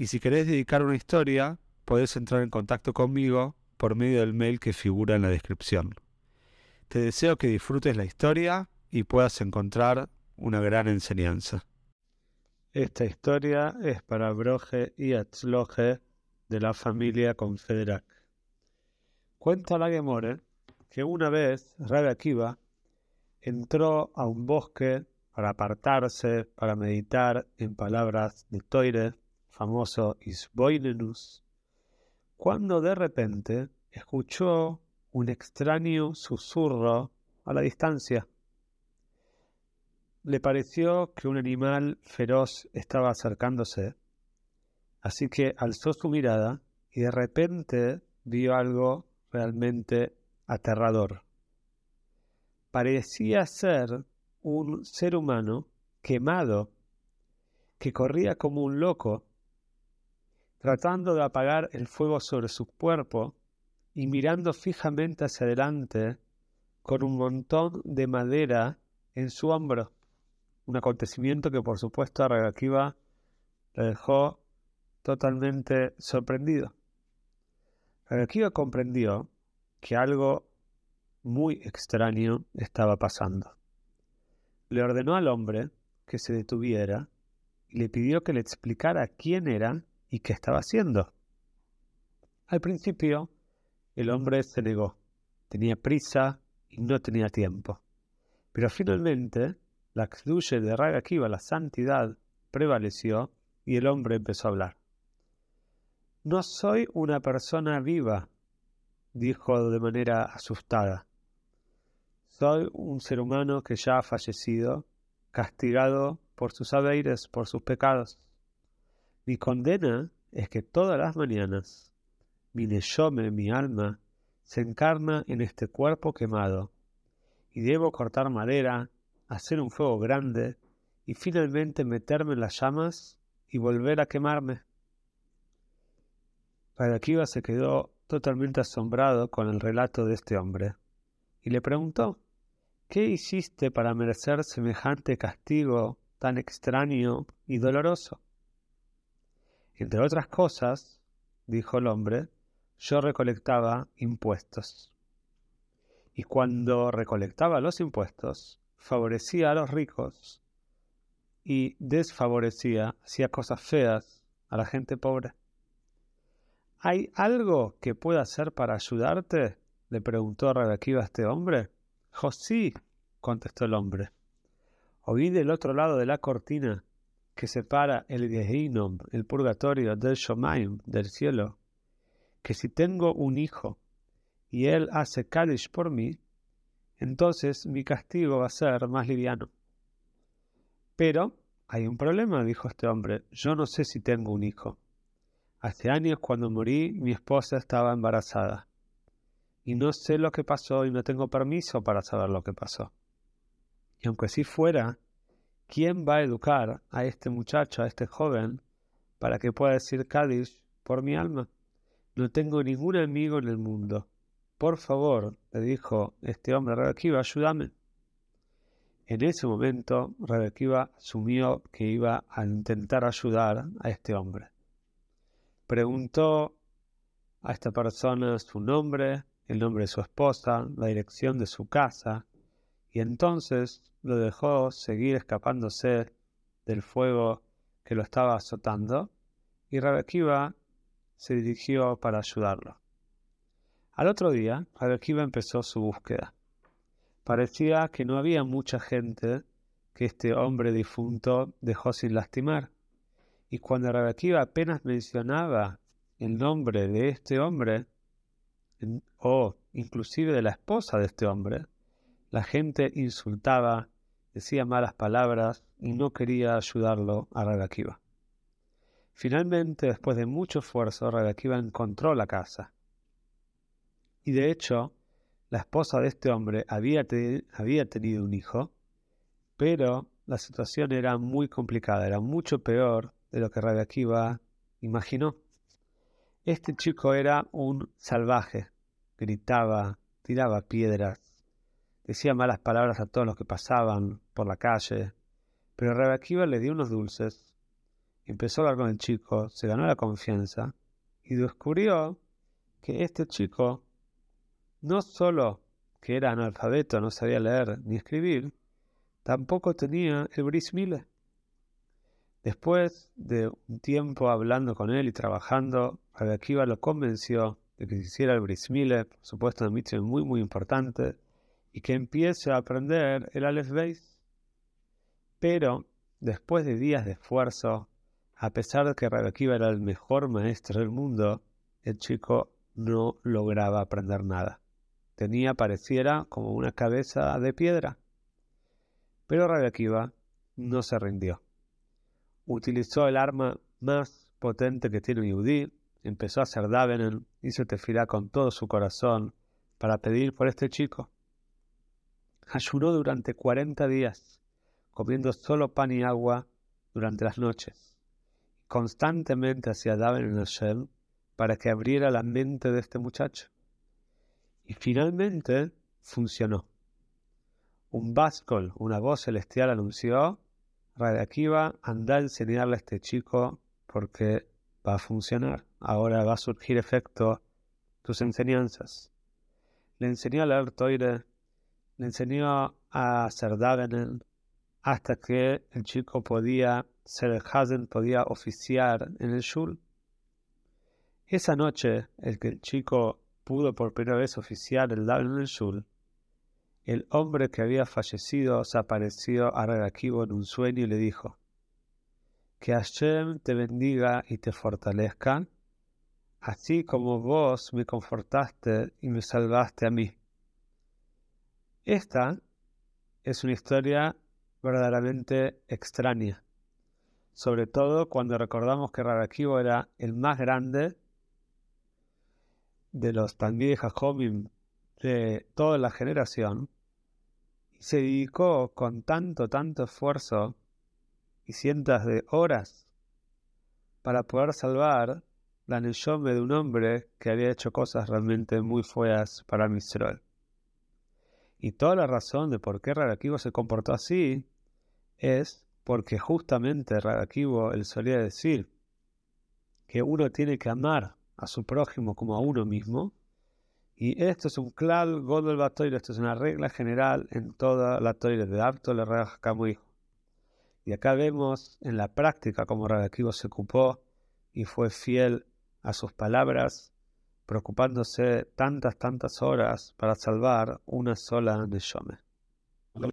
y si querés dedicar una historia, podés entrar en contacto conmigo por medio del mail que figura en la descripción. Te deseo que disfrutes la historia y puedas encontrar una gran enseñanza. Esta historia es para Broje y Atzloje de la familia Confederak. Cuenta la Gemore que una vez Rabbi Akiva entró a un bosque para apartarse, para meditar en palabras de Toire famoso Isboinenus, cuando de repente escuchó un extraño susurro a la distancia. Le pareció que un animal feroz estaba acercándose, así que alzó su mirada y de repente vio algo realmente aterrador. Parecía ser un ser humano quemado que corría como un loco tratando de apagar el fuego sobre su cuerpo y mirando fijamente hacia adelante con un montón de madera en su hombro. Un acontecimiento que por supuesto a Ragakiva le dejó totalmente sorprendido. Ragakiva comprendió que algo muy extraño estaba pasando. Le ordenó al hombre que se detuviera y le pidió que le explicara quién era y qué estaba haciendo. Al principio, el hombre se negó. Tenía prisa y no tenía tiempo. Pero finalmente, la Kduche de Raga la santidad, prevaleció y el hombre empezó a hablar. No soy una persona viva, dijo de manera asustada. Soy un ser humano que ya ha fallecido, castigado por sus haberes, por sus pecados. Mi condena es que todas las mañanas mi neyome, mi alma, se encarna en este cuerpo quemado, y debo cortar madera, hacer un fuego grande, y finalmente meterme en las llamas y volver a quemarme. Akiva se quedó totalmente asombrado con el relato de este hombre, y le preguntó, ¿qué hiciste para merecer semejante castigo tan extraño y doloroso? Entre otras cosas, dijo el hombre, yo recolectaba impuestos. Y cuando recolectaba los impuestos, favorecía a los ricos y desfavorecía, hacía cosas feas a la gente pobre. ¿Hay algo que pueda hacer para ayudarte? le preguntó Rebequiva a este hombre. Josí, contestó el hombre. Oí del otro lado de la cortina que separa el Gehinom, el purgatorio, del Shomaim, del cielo, que si tengo un hijo y él hace Kadish por mí, entonces mi castigo va a ser más liviano. Pero hay un problema, dijo este hombre, yo no sé si tengo un hijo. Hace años cuando morí mi esposa estaba embarazada y no sé lo que pasó y no tengo permiso para saber lo que pasó. Y aunque así fuera, ¿quién va a educar a este muchacho, a este joven, para que pueda decir Cádiz por mi alma? No tengo ningún amigo en el mundo. Por favor, le dijo este hombre, Rebekiva, ayúdame. En ese momento, Rebekiva asumió que iba a intentar ayudar a este hombre. Preguntó a esta persona su nombre, el nombre de su esposa, la dirección de su casa, y entonces lo dejó seguir escapándose del fuego que lo estaba azotando, y Rebekiva se dirigió para ayudarlo. Al otro día, Rebekiva empezó su búsqueda. Parecía que no había mucha gente que este hombre difunto dejó sin lastimar, y cuando Rebekiva apenas mencionaba el nombre de este hombre, o inclusive de la esposa de este hombre, la gente insultaba, decía malas palabras y no quería ayudarlo a Ragakiva. Finalmente, después de mucho esfuerzo, Rabbi Akiva encontró la casa. Y de hecho, la esposa de este hombre había, tenido un hijo, pero la situación era muy complicada, era mucho peor de lo que Rabbi Akiva imaginó. Este chico era un salvaje, gritaba, tiraba piedras, decía malas palabras a todos los que pasaban por la calle, pero Rabbi Akiva le dio unos dulces empezó a hablar con el chico, se ganó la confianza y descubrió que este chico no solo que era analfabeto, no sabía leer ni escribir, tampoco tenía el bris Después de un tiempo hablando con él y trabajando, Rabbi lo convenció de que se hiciera el bris por supuesto una misión muy muy importante, y que empiece a aprender el Aleph Beis. Pero después de días de esfuerzo, a pesar de que Rabbi era el mejor maestro del mundo, el chico no lograba aprender nada. Tenía, pareciera, como una cabeza de piedra. Pero Rabbi no se rindió. Utilizó el arma más potente que tiene un yudí, empezó a hacer davenen, hizo tefilá con todo su corazón para pedir por este chico. Ayunó durante 40 días, comiendo solo pan y agua durante las noches constantemente hacia Daven en Hashem para que abriera la mente de este muchacho. Y finalmente funcionó. Un bascol, una voz celestial anunció, Radio Akiva, anda a enseñarle a este chico porque va a funcionar. Ahora va a surgir efecto tus enseñanzas. Le enseñó a leer Toire, le enseñó a hacer Davenen, hasta que el chico podía ser el Hazen, podía oficiar en el Shul. Esa noche, el que el chico pudo por primera vez oficiar el Daven en el Shul, el hombre que había fallecido se apareció a Rerakibo en un sueño y le dijo, que Hashem te bendiga y te fortalezca, así como vos me confortaste y me salvaste a mí. Esta es una historia verdaderamente extraña, sobre todo cuando recordamos que Rarakibo era el más grande de los Talmidei Jajomim de toda la generación, y se dedicó con tanto, tanto esfuerzo y cientos de horas para poder salvar la Neyome de un hombre que había hecho cosas realmente muy feas para Misrol. Y toda la razón de por qué Rarakibo se comportó así es porque justamente Rarakibo él solía decir que uno tiene que amar a su prójimo como a uno mismo. Y esto es un clal Godel Batoire, esto es una regla general en toda la Toire de Apto le hijo. Y acá vemos en la práctica cómo Rarakibo se ocupó y fue fiel a sus palabras, preocupándose tantas, tantas horas para salvar una sola Neshome.